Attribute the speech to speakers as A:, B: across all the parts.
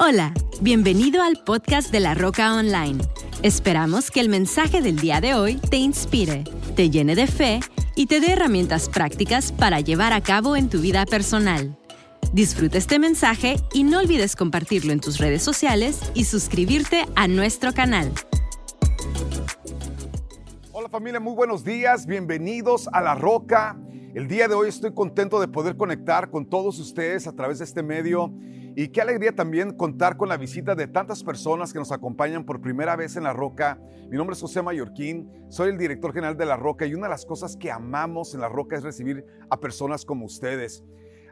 A: Hola, bienvenido al podcast de La Roca Online. Esperamos que el mensaje del día de hoy te inspire, te llene de fe y te dé herramientas prácticas para llevar a cabo en tu vida personal. Disfruta este mensaje y no olvides compartirlo en tus redes sociales y suscribirte a nuestro canal.
B: Hola familia, muy buenos días, bienvenidos a La Roca. El día de hoy estoy contento de poder conectar con todos ustedes a través de este medio y qué alegría también contar con la visita de tantas personas que nos acompañan por primera vez en La Roca. Mi nombre es José Mallorquín, soy el director general de La Roca y una de las cosas que amamos en La Roca es recibir a personas como ustedes.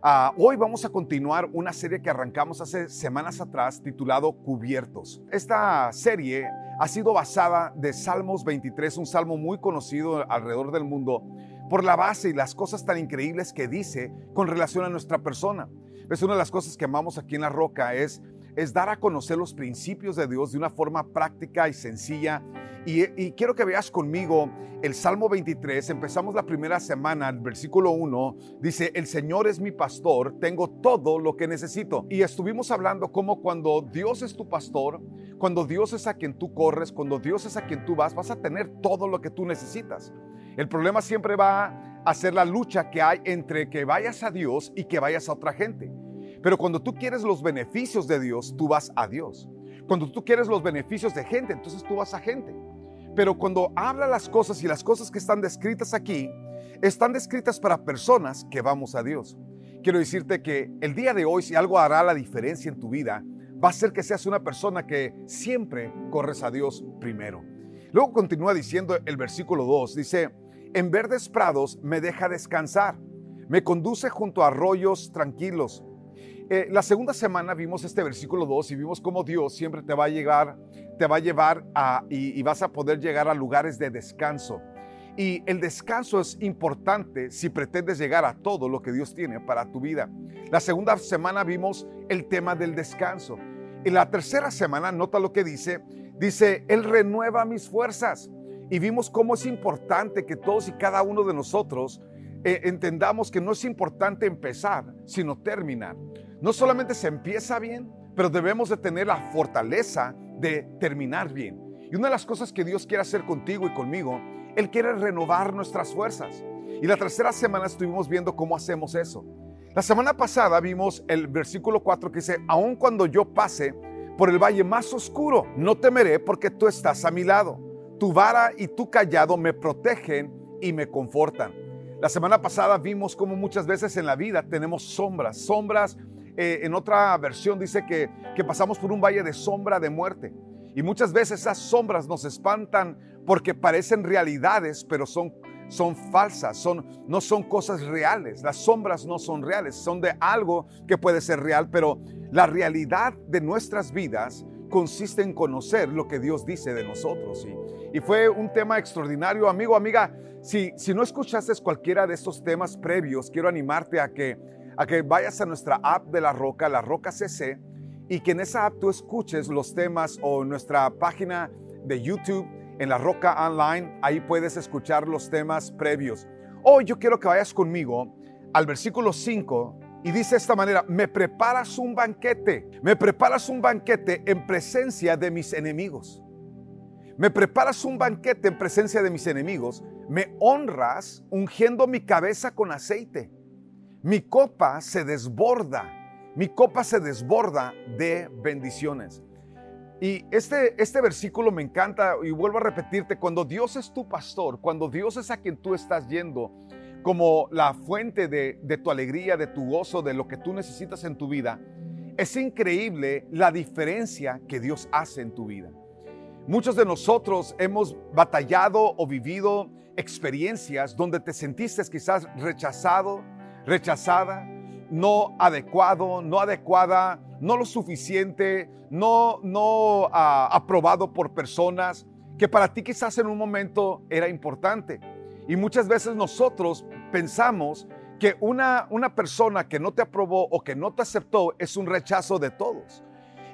B: Uh, hoy vamos a continuar una serie que arrancamos hace semanas atrás titulado Cubiertos. Esta serie ha sido basada de Salmos 23, un salmo muy conocido alrededor del mundo por la base y las cosas tan increíbles que dice con relación a nuestra persona. Es una de las cosas que amamos aquí en La Roca es, es dar a conocer los principios de Dios de una forma práctica y sencilla. Y, quiero que veas conmigo el Salmo 23. Empezamos la primera semana, el versículo 1. Dice, el Señor es mi pastor, tengo todo lo que necesito. Y estuvimos hablando como cuando Dios es tu pastor, cuando Dios es a quien tú corres, cuando Dios es a quien tú vas, vas a tener todo lo que tú necesitas. El problema siempre va hacer la lucha que hay entre que vayas a Dios y que vayas a otra gente. Pero cuando tú quieres los beneficios de Dios, tú vas a Dios. Cuando tú quieres los beneficios de gente, entonces tú vas a gente. Pero cuando habla las cosas y las cosas que están descritas aquí, están descritas para personas que vamos a Dios. Quiero decirte que el día de hoy, si algo hará la diferencia en tu vida, va a ser que seas una persona que siempre corres a Dios primero. Luego continúa diciendo el versículo 2, dice, en verdes prados me deja descansar, me conduce junto a arroyos tranquilos. Eh, la segunda semana vimos este versículo 2 y vimos cómo Dios siempre te va a llegar, te va a llevar y, vas a poder llegar a lugares de descanso. Y el descanso es importante si pretendes llegar a todo lo que Dios tiene para tu vida. La segunda semana vimos el tema del descanso. Y la tercera semana, nota lo que dice, dice, Él renueva mis fuerzas y vimos cómo es importante que todos y cada uno de nosotros eh, entendamos que no es importante empezar, sino terminar. No solamente se empieza bien, pero debemos de tener la fortaleza de terminar bien. Y una de las cosas que Dios quiere hacer contigo y conmigo, Él quiere renovar nuestras fuerzas. Y la tercera semana estuvimos viendo cómo hacemos eso. La semana pasada vimos el versículo 4 que dice, aun cuando yo pase por el valle más oscuro, no temeré porque tú estás a mi lado. Tu vara y tu callado me protegen y me confortan. La semana pasada vimos cómo muchas veces en la vida tenemos sombras. Sombras, eh, en otra versión dice que, que pasamos por un valle de sombra de muerte. Y muchas veces esas sombras nos espantan porque parecen realidades, pero son, son falsas, son, no son cosas reales. Las sombras no son reales, son de algo que puede ser real, pero la realidad de nuestras vidas consiste en conocer lo que Dios dice de nosotros. Y fue un tema extraordinario, amigo, amiga. Si, si no escuchaste cualquiera de estos temas previos, quiero animarte a que, a que vayas a nuestra app de La Roca, La Roca CC, y que en esa app tú escuches los temas o nuestra página de YouTube en La Roca Online, ahí puedes escuchar los temas previos. Hoy yo quiero que vayas conmigo al versículo 5 y dice de esta manera, me preparas un banquete, me preparas un banquete en presencia de mis enemigos. Me preparas un banquete en presencia de mis enemigos, me honras ungiendo mi cabeza con aceite. Mi copa se desborda, mi copa se desborda de bendiciones. Y este, este versículo me encanta y vuelvo a repetirte, cuando Dios es tu pastor, cuando Dios es a quien tú estás yendo, como la fuente de, de, tu alegría, de tu gozo, de lo que tú necesitas en tu vida, es increíble la diferencia que Dios hace en tu vida. Muchos de nosotros hemos batallado o vivido experiencias donde te sentiste quizás rechazado, rechazada, no adecuado, no adecuada, no lo suficiente, no, no uh, aprobado por personas que para ti quizás en un momento era importante. Y muchas veces nosotros pensamos que una, una persona que no te aprobó o que no te aceptó es un rechazo de todos.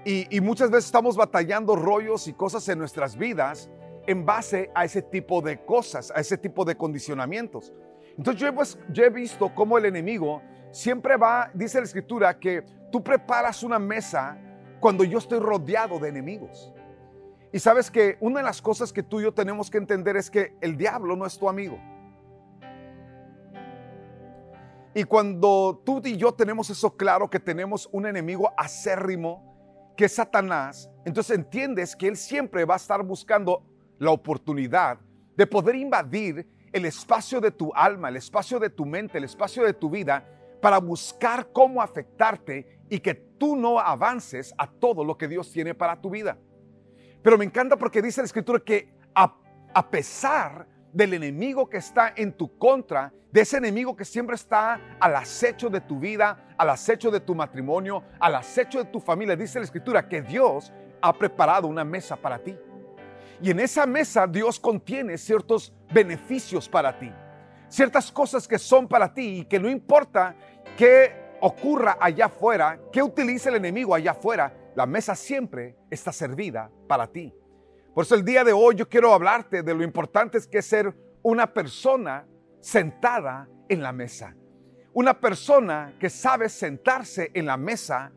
B: Y, muchas veces estamos batallando rollos y cosas en nuestras vidas en base a ese tipo de cosas, a ese tipo de condicionamientos. Entonces yo pues, yo he visto cómo el enemigo siempre va, dice la escritura, que tú preparas una mesa cuando yo estoy rodeado de enemigos. Y sabes que una de las cosas que tú y yo tenemos que entender es que el diablo no es tu amigo. Y cuando tú y yo tenemos eso claro, que tenemos un enemigo acérrimo, que Satanás, entonces entiendes que él siempre va a estar buscando la oportunidad de poder invadir el espacio de tu alma, el espacio de tu mente, el espacio de tu vida, para buscar cómo afectarte y que tú no avances a todo lo que Dios tiene para tu vida. Pero me encanta porque dice la escritura que a, a pesar del enemigo que está en tu contra, de ese enemigo que siempre está al acecho de tu vida, al acecho de tu matrimonio, al acecho de tu familia. Dice la escritura que Dios ha preparado una mesa para ti. Y en esa mesa Dios contiene ciertos beneficios para ti, ciertas cosas que son para ti y que no importa qué ocurra allá afuera, qué utilice el enemigo allá afuera, la mesa siempre está servida para ti. Por eso el día de hoy yo quiero hablarte de lo importante que es ser una persona sentada en la mesa. Una persona que sabe sentarse en la mesa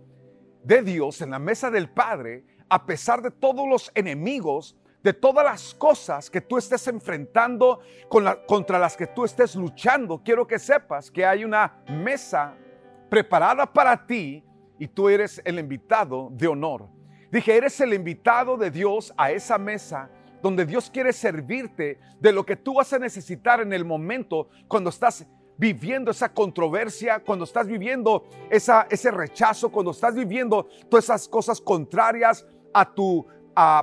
B: de Dios, en la mesa del Padre, a pesar de todos los enemigos, de todas las cosas que tú estés enfrentando contra las que tú estés luchando. Quiero que sepas que hay una mesa preparada para ti y tú eres el invitado de honor. Dije, eres el invitado de Dios a esa mesa donde Dios quiere servirte de lo que tú vas a necesitar en el momento cuando estás viviendo esa controversia, cuando estás viviendo esa, ese rechazo, cuando estás viviendo todas esas cosas contrarias a tu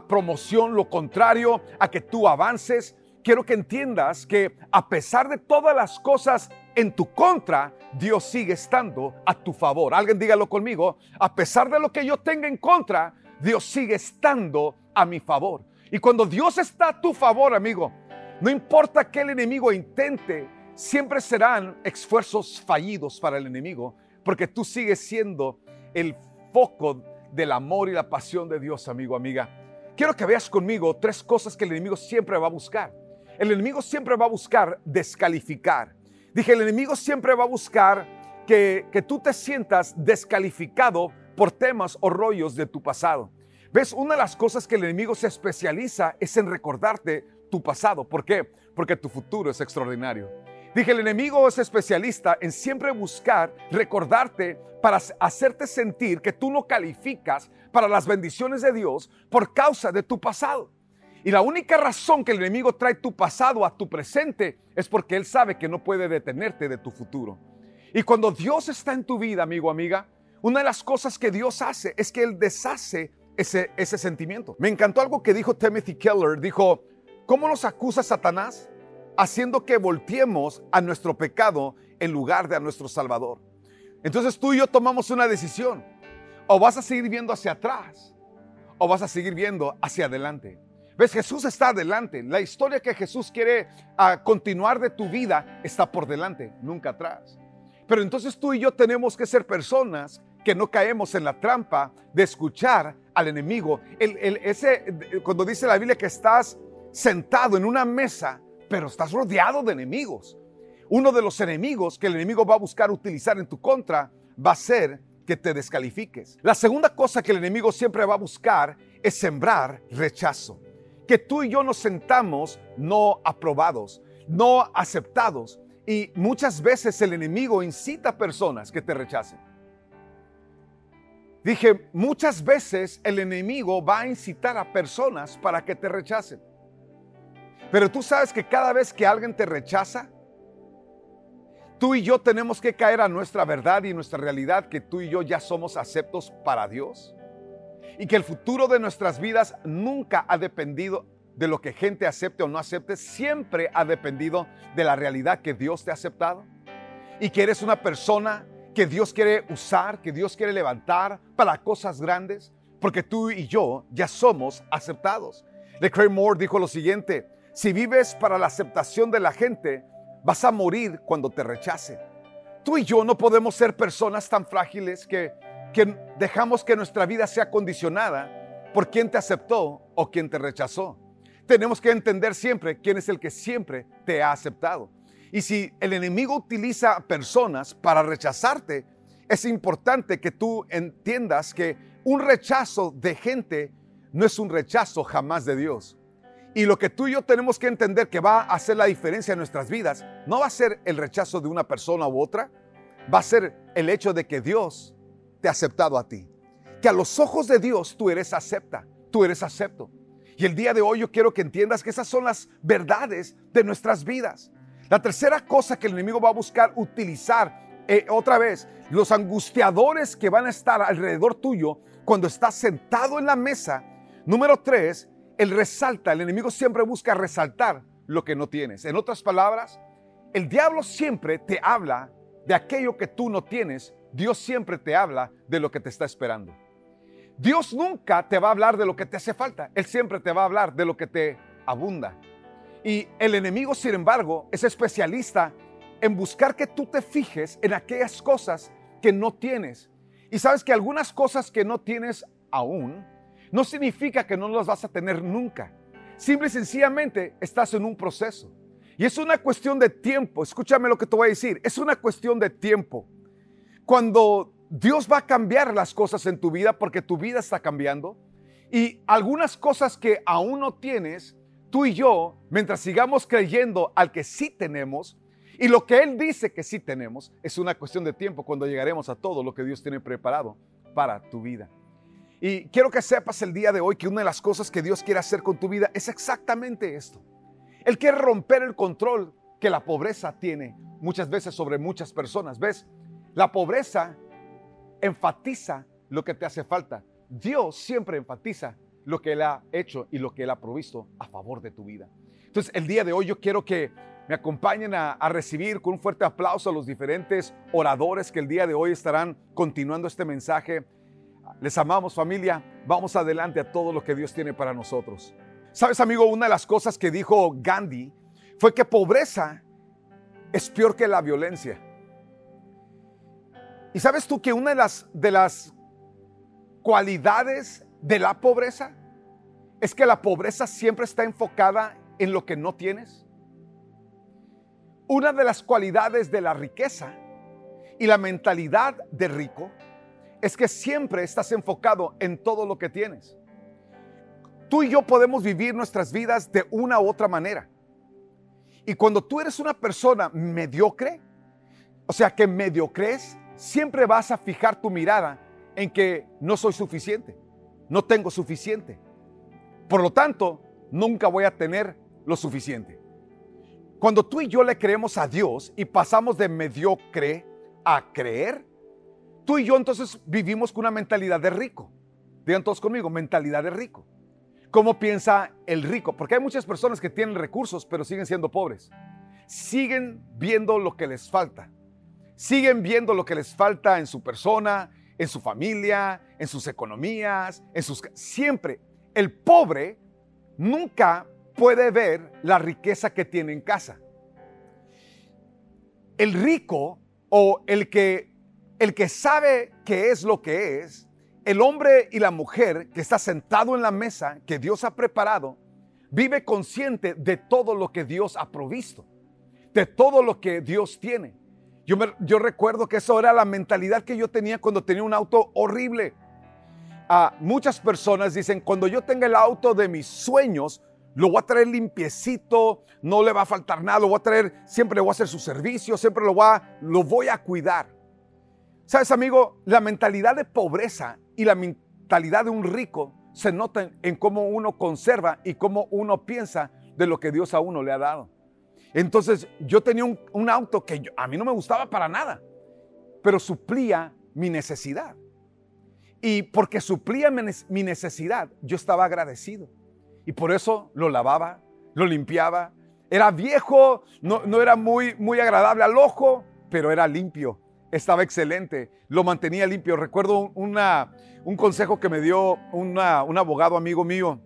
B: promoción, lo contrario a que tú avances. Quiero que entiendas que a pesar de todas las cosas en tu contra, Dios sigue estando a tu favor. Alguien dígalo conmigo, a pesar de lo que yo tenga en contra, Dios sigue estando a mi favor. Y cuando Dios está a tu favor, amigo, no importa que el enemigo intente, siempre serán esfuerzos fallidos para el enemigo, porque tú sigues siendo el foco del amor y la pasión de Dios, amigo, amiga. Quiero que veas conmigo tres cosas que el enemigo siempre va a buscar. El enemigo siempre va a buscar descalificar. Dije, el enemigo siempre va a buscar que, que tú te sientas descalificado por temas o rollos de tu pasado. ¿Ves? Una de las cosas que el enemigo se especializa es en recordarte tu pasado. ¿Por qué? Porque tu futuro es extraordinario. Dije, el enemigo es especialista en siempre buscar recordarte para hacerte sentir que tú no calificas para las bendiciones de Dios por causa de tu pasado. Y la única razón que el enemigo trae tu pasado a tu presente es porque él sabe que no puede detenerte de tu futuro. Y cuando Dios está en tu vida, amigo, amiga, una de las cosas que Dios hace es que Él deshace ese, ese sentimiento. Me encantó algo que dijo Timothy Keller. Dijo, ¿cómo nos acusa Satanás? Haciendo que volteemos a nuestro pecado en lugar de a nuestro Salvador. Entonces tú y yo tomamos una decisión. O vas a seguir viendo hacia atrás o vas a seguir viendo hacia adelante. ¿Ves? Jesús está adelante. La historia que Jesús quiere ah, continuar de tu vida está por delante, nunca atrás. Pero entonces tú y yo tenemos que ser personas que no caemos en la trampa de escuchar al enemigo. El, ese, cuando dice la Biblia que estás sentado en una mesa, pero estás rodeado de enemigos. Uno de los enemigos que el enemigo va a buscar utilizar en tu contra va a ser que te descalifiques. La segunda cosa que el enemigo siempre va a buscar es sembrar rechazo. Que tú y yo nos sentamos no aprobados, no aceptados. Y muchas veces el enemigo incita a personas que te rechacen. Dije, muchas veces el enemigo va a incitar a personas para que te rechacen. Pero tú sabes que cada vez que alguien te rechaza, tú y yo tenemos que caer a nuestra verdad y nuestra realidad que tú y yo ya somos aceptos para Dios. Y que el futuro de nuestras vidas nunca ha dependido de lo que gente acepte o no acepte, siempre ha dependido de la realidad que Dios te ha aceptado. Y que eres una persona que Dios quiere usar, que Dios quiere levantar para cosas grandes, porque tú y yo ya somos aceptados. De Craig Moore dijo lo siguiente, si vives para la aceptación de la gente, vas a morir cuando te rechace. Tú y yo no podemos ser personas tan frágiles que, que dejamos que nuestra vida sea condicionada por quien te aceptó o quien te rechazó. Tenemos que entender siempre quién es el que siempre te ha aceptado. Y si el enemigo utiliza personas para rechazarte, es importante que tú entiendas que un rechazo de gente no es un rechazo jamás de Dios. Y lo que tú y yo tenemos que entender que va a hacer la diferencia en nuestras vidas, no va a ser el rechazo de una persona u otra, va a ser el hecho de que Dios te ha aceptado a ti. Que a los ojos de Dios tú eres acepta, tú eres acepto. Y el día de hoy yo quiero que entiendas que esas son las verdades de nuestras vidas. La tercera cosa que el enemigo va a buscar utilizar eh, otra vez, los angustiadores que van a estar alrededor tuyo cuando estás sentado en la mesa. Número tres, el resalta, el enemigo siempre busca resaltar lo que no tienes. En otras palabras, el diablo siempre te habla de aquello que tú no tienes. Dios siempre te habla de lo que te está esperando. Dios nunca te va a hablar de lo que te hace falta. Él siempre te va a hablar de lo que te abunda. Y el enemigo, sin embargo, es especialista en buscar que tú te fijes en aquellas cosas que no tienes. Y sabes que algunas cosas que no tienes aún no significa que no las vas a tener nunca. Simple y sencillamente estás en un proceso. Y es una cuestión de tiempo. Escúchame lo que te voy a decir. Es una cuestión de tiempo. Cuando Dios va a cambiar las cosas en tu vida porque tu vida está cambiando y algunas cosas que aún no tienes, tú y yo, mientras sigamos creyendo al que sí tenemos y lo que Él dice que sí tenemos, es una cuestión de tiempo cuando llegaremos a todo lo que Dios tiene preparado para tu vida. Y quiero que sepas el día de hoy que una de las cosas que Dios quiere hacer con tu vida es exactamente esto. Él quiere romper el control que la pobreza tiene muchas veces sobre muchas personas. ¿Ves? La pobreza enfatiza lo que te hace falta. Dios siempre enfatiza lo que Él ha hecho y lo que Él ha provisto a favor de tu vida. Entonces, el día de hoy yo quiero que me acompañen a, recibir con un fuerte aplauso a los diferentes oradores que el día de hoy estarán continuando este mensaje les amamos familia. Vamos adelante a todo lo que Dios tiene para nosotros. Sabes amigo, una de las cosas que dijo Gandhi fue que pobreza es peor que la violencia. Y sabes tú que una de las, de las cualidades de la pobreza es que la pobreza siempre está enfocada en lo que no tienes. Una de las cualidades de la riqueza y la mentalidad de rico es que siempre estás enfocado en todo lo que tienes. Tú y yo podemos vivir nuestras vidas de una u otra manera. Y cuando tú eres una persona mediocre, o sea que mediocres, siempre vas a fijar tu mirada en que no soy suficiente, no tengo suficiente. Por lo tanto, nunca voy a tener lo suficiente. Cuando tú y yo le creemos a Dios y pasamos de mediocre a creer, Tú y yo entonces vivimos con una mentalidad de rico. Digan todos conmigo, mentalidad de rico. ¿Cómo piensa el rico? Porque hay muchas personas que tienen recursos pero siguen siendo pobres. Siguen viendo lo que les falta. Siguen viendo lo que les falta en su persona, en su familia, en sus economías, en sus... Siempre. El pobre nunca puede ver la riqueza que tiene en casa. El rico o el que el que sabe qué es lo que es, el hombre y la mujer que está sentado en la mesa que Dios ha preparado, vive consciente de todo lo que Dios ha provisto, de todo lo que Dios tiene. Yo, recuerdo que eso era la mentalidad que yo tenía cuando tenía un auto horrible. a muchas personas dicen, cuando yo tenga el auto de mis sueños, lo voy a traer limpiecito, no le va a faltar nada, lo voy a traer, siempre le voy a hacer su servicio, siempre lo, voy lo voy a cuidar. Sabes, amigo, la mentalidad de pobreza y la mentalidad de un rico se notan en cómo uno conserva y cómo uno piensa de lo que Dios a uno le ha dado. Entonces, yo tenía un, auto que a mí no me gustaba para nada, pero suplía mi necesidad. Y porque suplía mi necesidad, yo estaba agradecido. Y por eso lo lavaba, lo limpiaba. Era viejo, no, no era muy, muy agradable al ojo, pero era limpio estaba excelente, lo mantenía limpio. Recuerdo un consejo que me dio un abogado amigo mío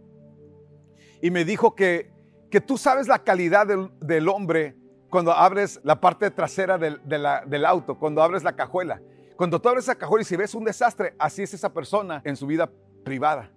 B: y me dijo que, que tú sabes la calidad del, hombre cuando abres la parte trasera del, auto, cuando abres la cajuela. Cuando tú abres la cajuela y si ves un desastre, así es esa persona en su vida privada.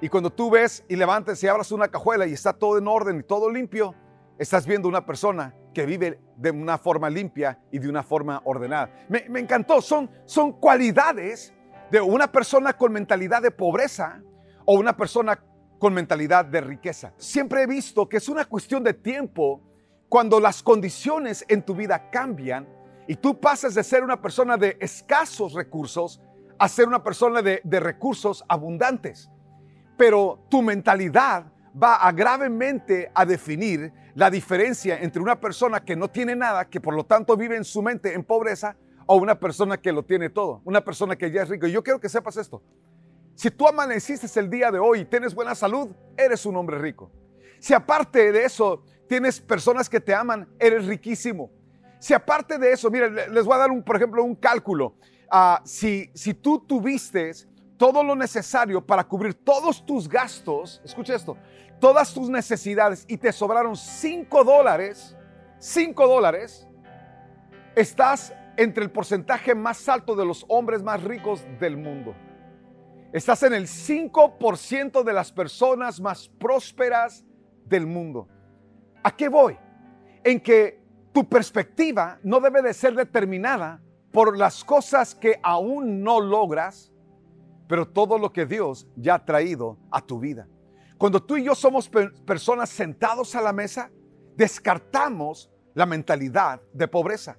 B: Y cuando tú ves y levantas y abras una cajuela y está todo en orden y todo limpio, estás viendo una persona que vive de una forma limpia y de una forma ordenada. Me, encantó, son, son cualidades de una persona con mentalidad de pobreza o una persona con mentalidad de riqueza. Siempre he visto que es una cuestión de tiempo cuando las condiciones en tu vida cambian y tú pasas de ser una persona de escasos recursos a ser una persona de, recursos abundantes. Pero tu mentalidad va a gravemente a definir la diferencia entre una persona que no tiene nada, que por lo tanto vive en su mente en pobreza, o una persona que lo tiene todo, una persona que ya es rico. Y yo quiero que sepas esto. Si tú amaneciste el día de hoy y tienes buena salud, eres un hombre rico. Si aparte de eso tienes personas que te aman, eres riquísimo. Si aparte de eso, mira, les voy a dar un, por ejemplo, un cálculo. Ah, si, si tú tuviste todo lo necesario para cubrir todos tus gastos, escucha esto, todas tus necesidades y te sobraron 5 dólares, 5 dólares, estás entre el porcentaje más alto de los hombres más ricos del mundo. Estás en el 5% de las personas más prósperas del mundo. ¿A qué voy? En que tu perspectiva no debe de ser determinada por las cosas que aún no logras, pero todo lo que Dios ya ha traído a tu vida. Cuando tú y yo somos personas sentados a la mesa, descartamos la mentalidad de pobreza.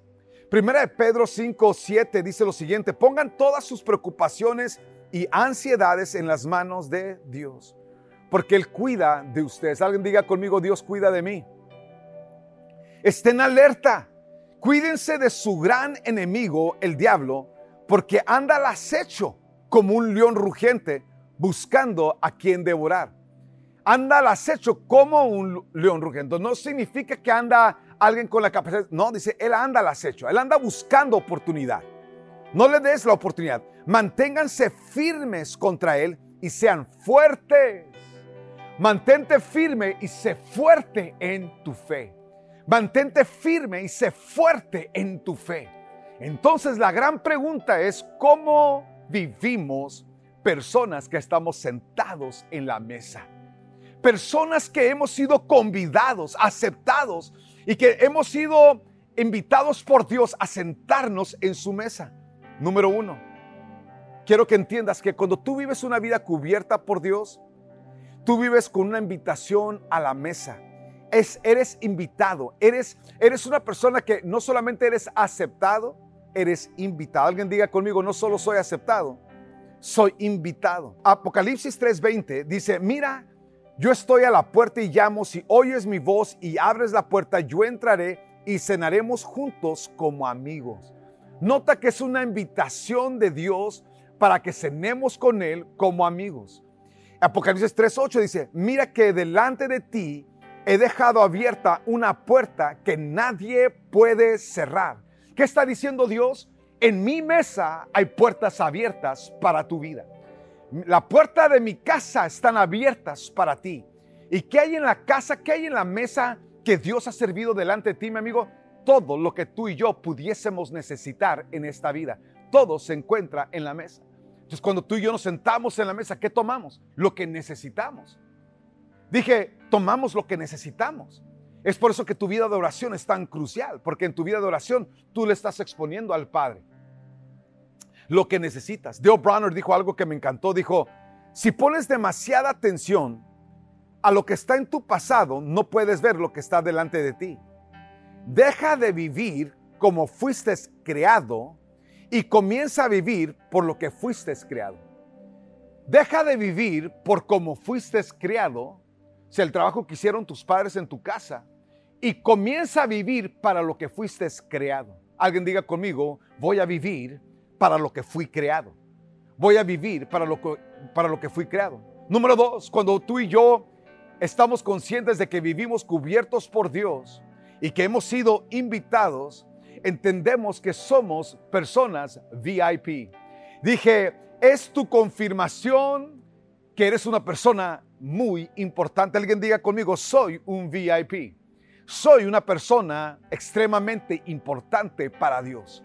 B: Primera de Pedro 5, 7 dice lo siguiente, pongan todas sus preocupaciones y ansiedades en las manos de Dios, porque Él cuida de ustedes. Alguien diga conmigo, Dios cuida de mí. Estén alerta, cuídense de su gran enemigo, el diablo, porque anda al acecho como un león rugiente buscando a quien devorar. Anda al acecho como un león rugiente. No significa que anda alguien con la capacidad. No, dice, él anda al acecho. Él anda buscando oportunidad. No le des la oportunidad. Manténganse firmes contra él y sean fuertes. Mantente firme y sé fuerte en tu fe. Mantente firme y sé fuerte en tu fe. Entonces la gran pregunta es, ¿cómo vivimos personas que estamos sentados en la mesa. Personas que hemos sido convidados, aceptados y que hemos sido invitados por Dios a sentarnos en su mesa. Número uno, quiero que entiendas que cuando tú vives una vida cubierta por Dios, tú vives con una invitación a la mesa. Es, eres invitado, eres, eres una persona que no solamente eres aceptado, eres invitado. Alguien diga conmigo, no solo soy aceptado, soy invitado. Apocalipsis 3:20 dice, mira, yo estoy a la puerta y llamo, si oyes mi voz y abres la puerta, yo entraré y cenaremos juntos como amigos. Nota que es una invitación de Dios para que cenemos con Él como amigos. Apocalipsis 3:8 dice, mira que delante de ti he dejado abierta una puerta que nadie puede cerrar ¿Qué está diciendo Dios? En mi mesa hay puertas abiertas para tu vida. La puerta de mi casa están abiertas para ti. ¿Y qué hay en la casa? ¿Qué hay en la mesa que Dios ha servido delante de ti, mi amigo? Todo lo que tú y yo pudiésemos necesitar en esta vida. Todo se encuentra en la mesa. Entonces, cuando tú y yo nos sentamos en la mesa, ¿qué tomamos? Lo que necesitamos. Dije, tomamos lo que necesitamos. Es por eso que tu vida de oración es tan crucial, porque en tu vida de oración tú le estás exponiendo al Padre lo que necesitas. Dale Bronner dijo algo que me encantó, dijo, si pones demasiada atención a lo que está en tu pasado, no puedes ver lo que está delante de ti. Deja de vivir como fuiste creado y comienza a vivir por lo que fuiste creado. Deja de vivir por como fuiste creado si el trabajo que hicieron tus padres en tu casa y comienza a vivir para lo que fuiste creado. Alguien diga conmigo, voy a vivir para lo que fui creado. Voy a vivir para lo que, para lo que fui creado. Número dos, cuando tú y yo estamos conscientes de que vivimos cubiertos por Dios y que hemos sido invitados, entendemos que somos personas VIP. Dije, es tu confirmación que eres una persona muy importante. Alguien diga conmigo, soy un VIP. Soy una persona extremadamente importante para Dios.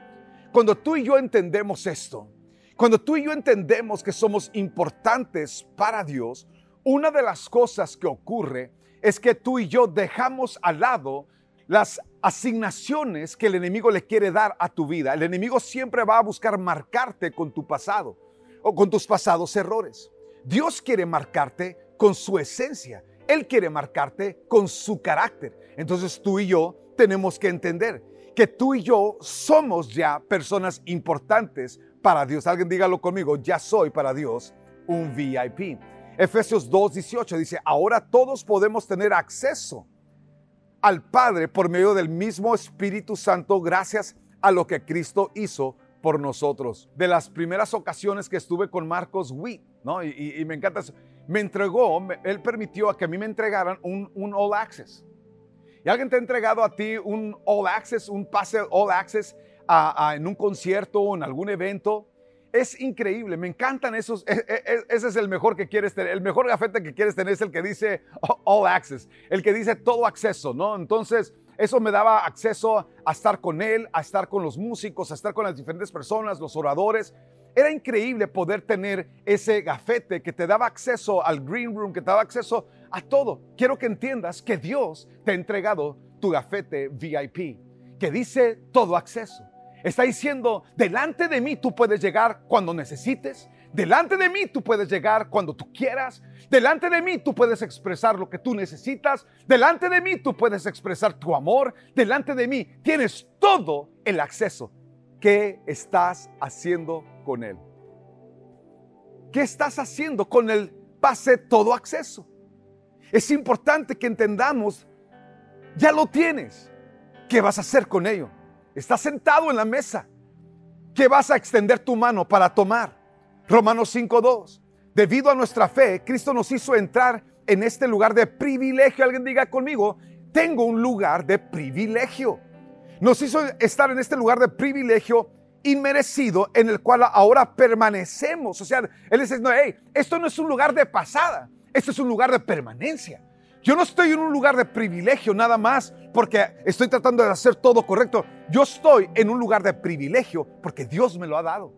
B: Cuando tú y yo entendemos esto, cuando tú y yo entendemos que somos importantes para Dios, una de las cosas que ocurre es que tú y yo dejamos al lado las asignaciones que el enemigo le quiere dar a tu vida. El enemigo siempre va a buscar marcarte con tu pasado o con tus pasados errores. Dios quiere marcarte con su esencia. Él quiere marcarte con su carácter. Entonces tú y yo tenemos que entender que tú y yo somos ya personas importantes para Dios. Alguien dígalo conmigo, ya soy para Dios un VIP. Efesios 2.18 dice, ahora todos podemos tener acceso al Padre por medio del mismo Espíritu Santo gracias a lo que Cristo hizo por nosotros. De las primeras ocasiones que estuve con Marcos Witt, ¿no? Y, me encanta eso. Me entregó, él permitió a que a mí me entregaran un, un All Access. ¿Y alguien te ha entregado a ti un All Access, un pase All Access en un concierto o en algún evento? Es increíble, me encantan esos. E, e, e, ese es el mejor que quieres tener. El mejor gafete que quieres tener es el que dice All Access, el que dice todo acceso, ¿no? Entonces, eso me daba acceso a estar con él, a estar con los músicos, a estar con las diferentes personas, los oradores. Era increíble poder tener ese gafete que te daba acceso al green room, que te daba acceso a todo. Quiero que entiendas que Dios te ha entregado tu gafete VIP, que dice todo acceso. Está diciendo, delante de mí tú puedes llegar cuando necesites, delante de mí tú puedes llegar cuando tú quieras, Delante de mí tú puedes expresar lo que tú necesitas. Delante de mí tú puedes expresar tu amor. Delante de mí tienes todo el acceso. ¿Qué estás haciendo con él? ¿Qué estás haciendo con el pase todo acceso? Es importante que entendamos, ya lo tienes. ¿Qué vas a hacer con ello? Estás sentado en la mesa. ¿Qué vas a extender tu mano para tomar? Romanos 5.2. Debido a nuestra fe, Cristo nos hizo entrar en este lugar de privilegio. Alguien diga conmigo, tengo un lugar de privilegio. Nos hizo estar en este lugar de privilegio inmerecido en el cual ahora permanecemos. O sea, Él dice, no, hey, esto no es un lugar de pasada, esto es un lugar de permanencia. Yo no estoy en un lugar de privilegio nada más porque estoy tratando de hacer todo correcto. Yo estoy en un lugar de privilegio porque Dios me lo ha dado.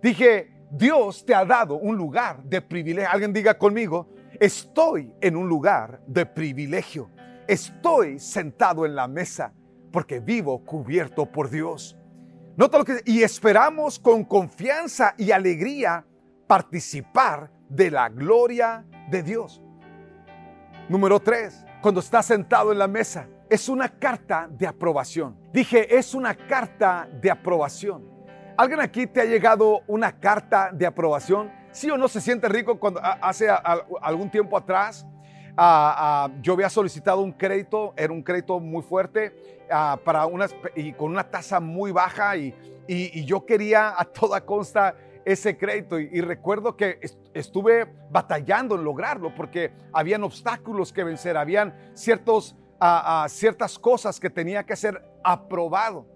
B: Dije, Dios te ha dado un lugar de privilegio. Alguien diga conmigo, estoy en un lugar de privilegio. Estoy sentado en la mesa porque vivo cubierto por Dios. Nota lo que y esperamos con confianza y alegría participar de la gloria de Dios. Número tres, cuando estás sentado en la mesa, es una carta de aprobación. Dije, es una carta de aprobación. ¿Alguien aquí te ha llegado una carta de aprobación? ¿Sí o no se siente rico cuando hace algún tiempo atrás yo había solicitado un crédito, era un crédito muy fuerte para unas, y con una tasa muy baja y, yo quería a toda consta ese crédito y, recuerdo que estuve batallando en lograrlo porque habían obstáculos que vencer, habían ciertos, ciertas cosas que tenía que ser aprobado.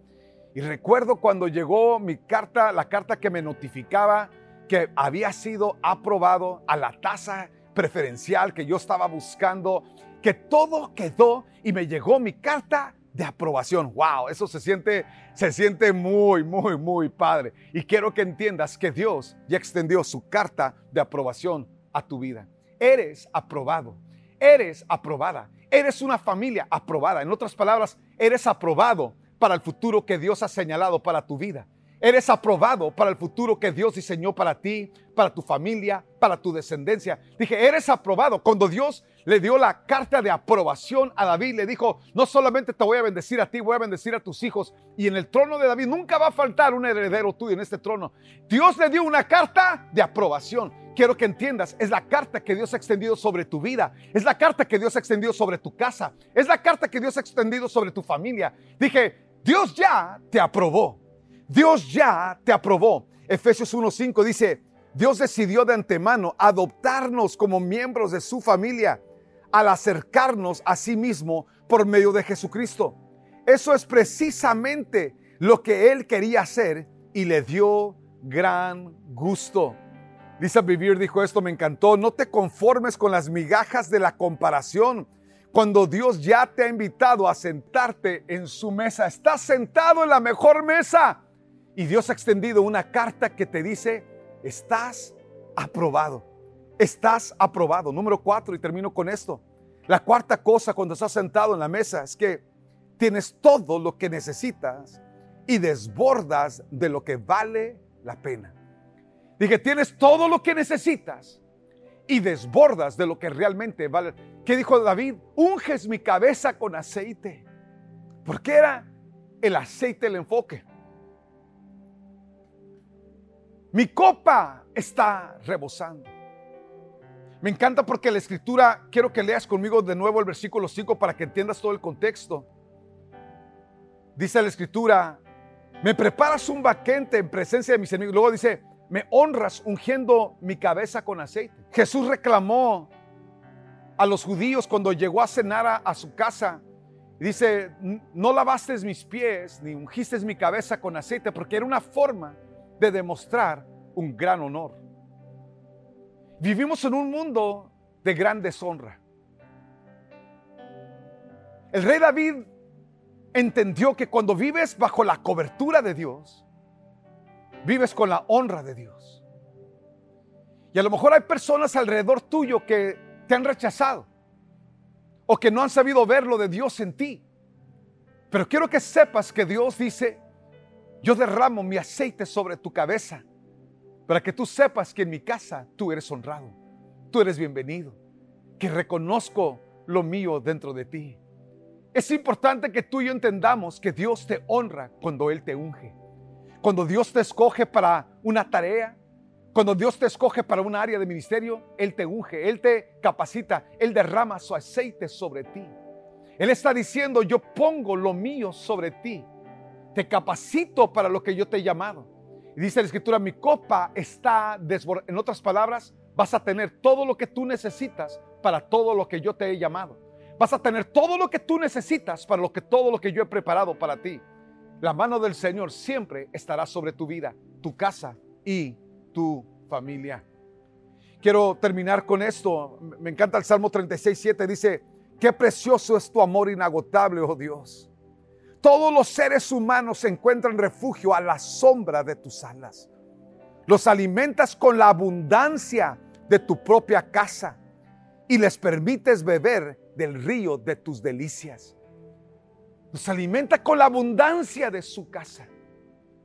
B: Y recuerdo cuando llegó mi carta, la carta que me notificaba que había sido aprobado a la tasa preferencial que yo estaba buscando, que todo quedó y me llegó mi carta de aprobación. Wow, eso se siente se siente muy muy muy padre y quiero que entiendas que Dios ya extendió su carta de aprobación a tu vida. Eres aprobado. Eres aprobada. Eres una familia aprobada. En otras palabras, eres aprobado para el futuro que Dios ha señalado para tu vida. Eres aprobado para el futuro que Dios diseñó para ti, para tu familia, para tu descendencia. Dije, eres aprobado. Cuando Dios le dio la carta de aprobación a David, le dijo, no solamente te voy a bendecir a ti, voy a bendecir a tus hijos. Y en el trono de David nunca va a faltar un heredero tuyo en este trono. Dios le dio una carta de aprobación. Quiero que entiendas, es la carta que Dios ha extendido sobre tu vida, es la carta que Dios ha extendido sobre tu casa, es la carta que Dios ha extendido sobre tu familia. Dije, Dios ya te aprobó. Dios ya te aprobó. Efesios 1.5 dice, Dios decidió de antemano adoptarnos como miembros de su familia al acercarnos a sí mismo por medio de Jesucristo. Eso es precisamente lo que Él quería hacer y le dio gran gusto. Lisa Vivir dijo esto, me encantó, no te conformes con las migajas de la comparación cuando Dios ya te ha invitado a sentarte en su mesa. Estás sentado en la mejor mesa. Y Dios ha extendido una carta que te dice, estás aprobado. Estás aprobado. Número cuatro, y termino con esto. La cuarta cosa cuando estás sentado en la mesa es que tienes todo lo que necesitas y desbordas de lo que vale la pena. Dije, tienes todo lo que necesitas y desbordas de lo que realmente vale. ¿Qué dijo David? Unges mi cabeza con aceite. Porque era el aceite el enfoque. Mi copa está rebosando. Me encanta porque la escritura, quiero que leas conmigo de nuevo el versículo 5 para que entiendas todo el contexto. Dice la escritura, me preparas un baquete en presencia de mis enemigos. Luego dice, me honras ungiendo mi cabeza con aceite. Jesús reclamó a los judíos cuando llegó a cenar a, su casa. dice, no lavaste mis pies ni ungiste mi cabeza con aceite porque era una forma de demostrar un gran honor. Vivimos en un mundo de gran deshonra. El rey David entendió que cuando vives bajo la cobertura de Dios, vives con la honra de Dios. Y a lo mejor hay personas alrededor tuyo que te han rechazado o que no han sabido ver lo de Dios en ti. Pero quiero que sepas que Dios dice, yo derramo mi aceite sobre tu cabeza para que tú sepas que en mi casa tú eres honrado, tú eres bienvenido, que reconozco lo mío dentro de ti. Es importante que tú y yo entendamos que Dios te honra cuando Él te unge. Cuando Dios te escoge para una tarea, cuando Dios te escoge para un área de ministerio, Él te unge, Él te capacita, Él derrama su aceite sobre ti. Él está diciendo, yo pongo lo mío sobre ti, te capacito para lo que yo te he llamado. Dice la escritura, mi copa está desbordada. En otras palabras, vas a tener todo lo que tú necesitas para todo lo que yo te he llamado. Vas a tener todo lo que tú necesitas para lo que todo lo que yo he preparado para ti. La mano del Señor siempre estará sobre tu vida, tu casa y tu familia. Quiero terminar con esto. Me encanta el Salmo 36, 7. Dice, qué precioso es tu amor inagotable, oh Dios. Todos los seres humanos encuentran refugio a la sombra de tus alas. Los alimentas con la abundancia de tu propia casa y les permites beber del río de tus delicias nos alimenta con la abundancia de su casa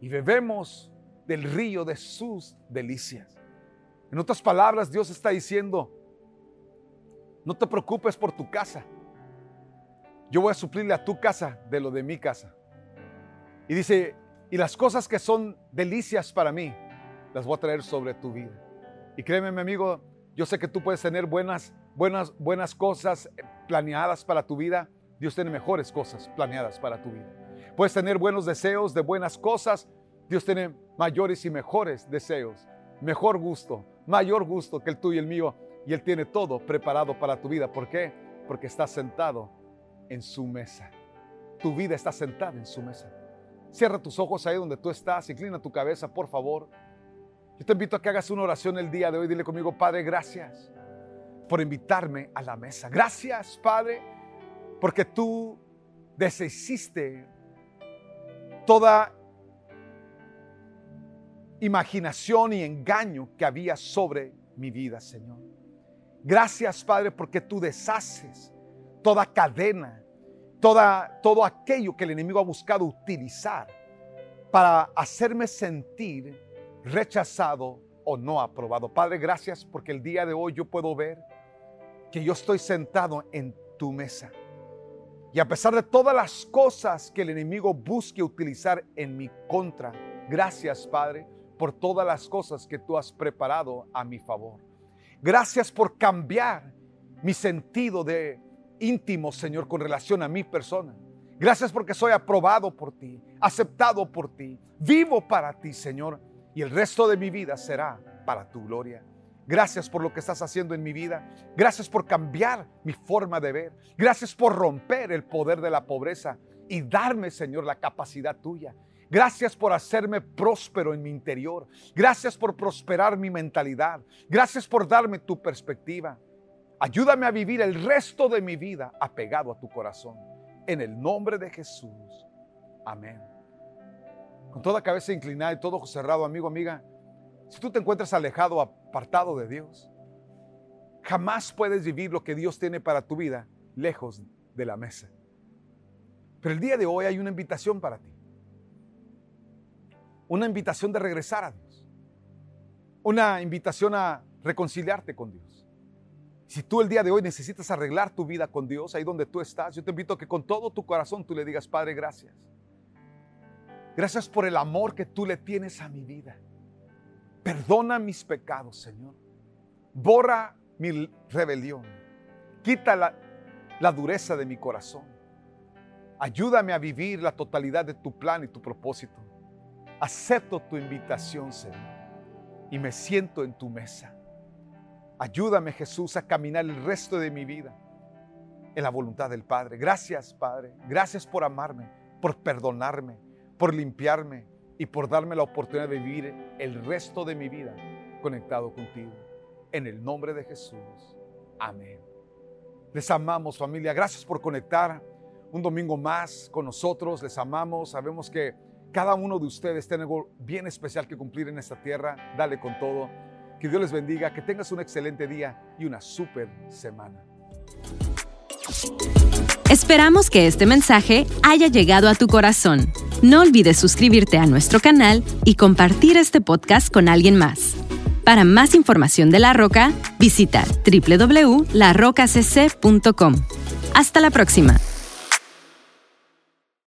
B: y bebemos del río de sus delicias. En otras palabras, Dios está diciendo, no te preocupes por tu casa. Yo voy a suplirle a tu casa de lo de mi casa. Y dice, y las cosas que son delicias para mí, las voy a traer sobre tu vida. Y créeme, mi amigo, yo sé que tú puedes tener buenas, buenas, buenas cosas planeadas para tu vida, Dios tiene mejores cosas planeadas para tu vida. Puedes tener buenos deseos de buenas cosas. Dios tiene mayores y mejores deseos, mejor gusto, mayor gusto que el tuyo y el mío. Y Él tiene todo preparado para tu vida. ¿Por qué? Porque estás sentado en su mesa. Tu vida está sentada en su mesa. Cierra tus ojos ahí donde tú estás. Inclina tu cabeza, por favor. Yo te invito a que hagas una oración el día de hoy. Dile conmigo, Padre, gracias por invitarme a la mesa. Gracias, Padre porque tú deshiciste toda imaginación y engaño que había sobre mi vida, Señor. Gracias, Padre, porque tú deshaces toda cadena, toda, todo aquello que el enemigo ha buscado utilizar para hacerme sentir rechazado o no aprobado. Padre, gracias porque el día de hoy yo puedo ver que yo estoy sentado en tu mesa. Y a pesar de todas las cosas que el enemigo busque utilizar en mi contra, gracias Padre por todas las cosas que tú has preparado a mi favor. Gracias por cambiar mi sentido de íntimo, Señor, con relación a mi persona. Gracias porque soy aprobado por ti, aceptado por ti, vivo para ti, Señor, y el resto de mi vida será para tu gloria. Gracias por lo que estás haciendo en mi vida. Gracias por cambiar mi forma de ver. Gracias por romper el poder de la pobreza y darme, Señor, la capacidad tuya. Gracias por hacerme próspero en mi interior. Gracias por prosperar mi mentalidad. Gracias por darme tu perspectiva. Ayúdame a vivir el resto de mi vida apegado a tu corazón. En el nombre de Jesús. Amén. Con toda cabeza inclinada y todo cerrado, amigo, amiga. Si tú te encuentras alejado, apartado de Dios, jamás puedes vivir lo que Dios tiene para tu vida lejos de la mesa. Pero el día de hoy hay una invitación para ti. Una invitación de regresar a Dios. una invitación a reconciliarte con Dios. Si tú el día de hoy necesitas arreglar tu vida con Dios, ahí donde tú estás, yo te invito a que con todo tu corazón tú le digas, Padre, gracias. Gracias por el amor que tú le tienes a mi vida. Perdona mis pecados, Señor. Borra mi rebelión. Quita la, la dureza de mi corazón. Ayúdame a vivir la totalidad de tu plan y tu propósito. Acepto tu invitación, Señor, y me siento en tu mesa. Ayúdame, Jesús, a caminar el resto de mi vida en la voluntad del Padre. Gracias, Padre. Gracias por amarme, por perdonarme, por limpiarme y por darme la oportunidad de vivir el resto de mi vida conectado contigo. En el nombre de Jesús. Amén. Les amamos, familia. Gracias por conectar un domingo más con nosotros. Les amamos. Sabemos que cada uno de ustedes tiene algo bien especial que cumplir en esta tierra. Dale con todo. Que Dios les bendiga, que tengas un excelente día y una súper semana.
A: Esperamos que este mensaje haya llegado a tu corazón. No olvides suscribirte a nuestro canal y compartir este podcast con alguien más. Para más información de La Roca, visita www.larocacc.com. Hasta la próxima.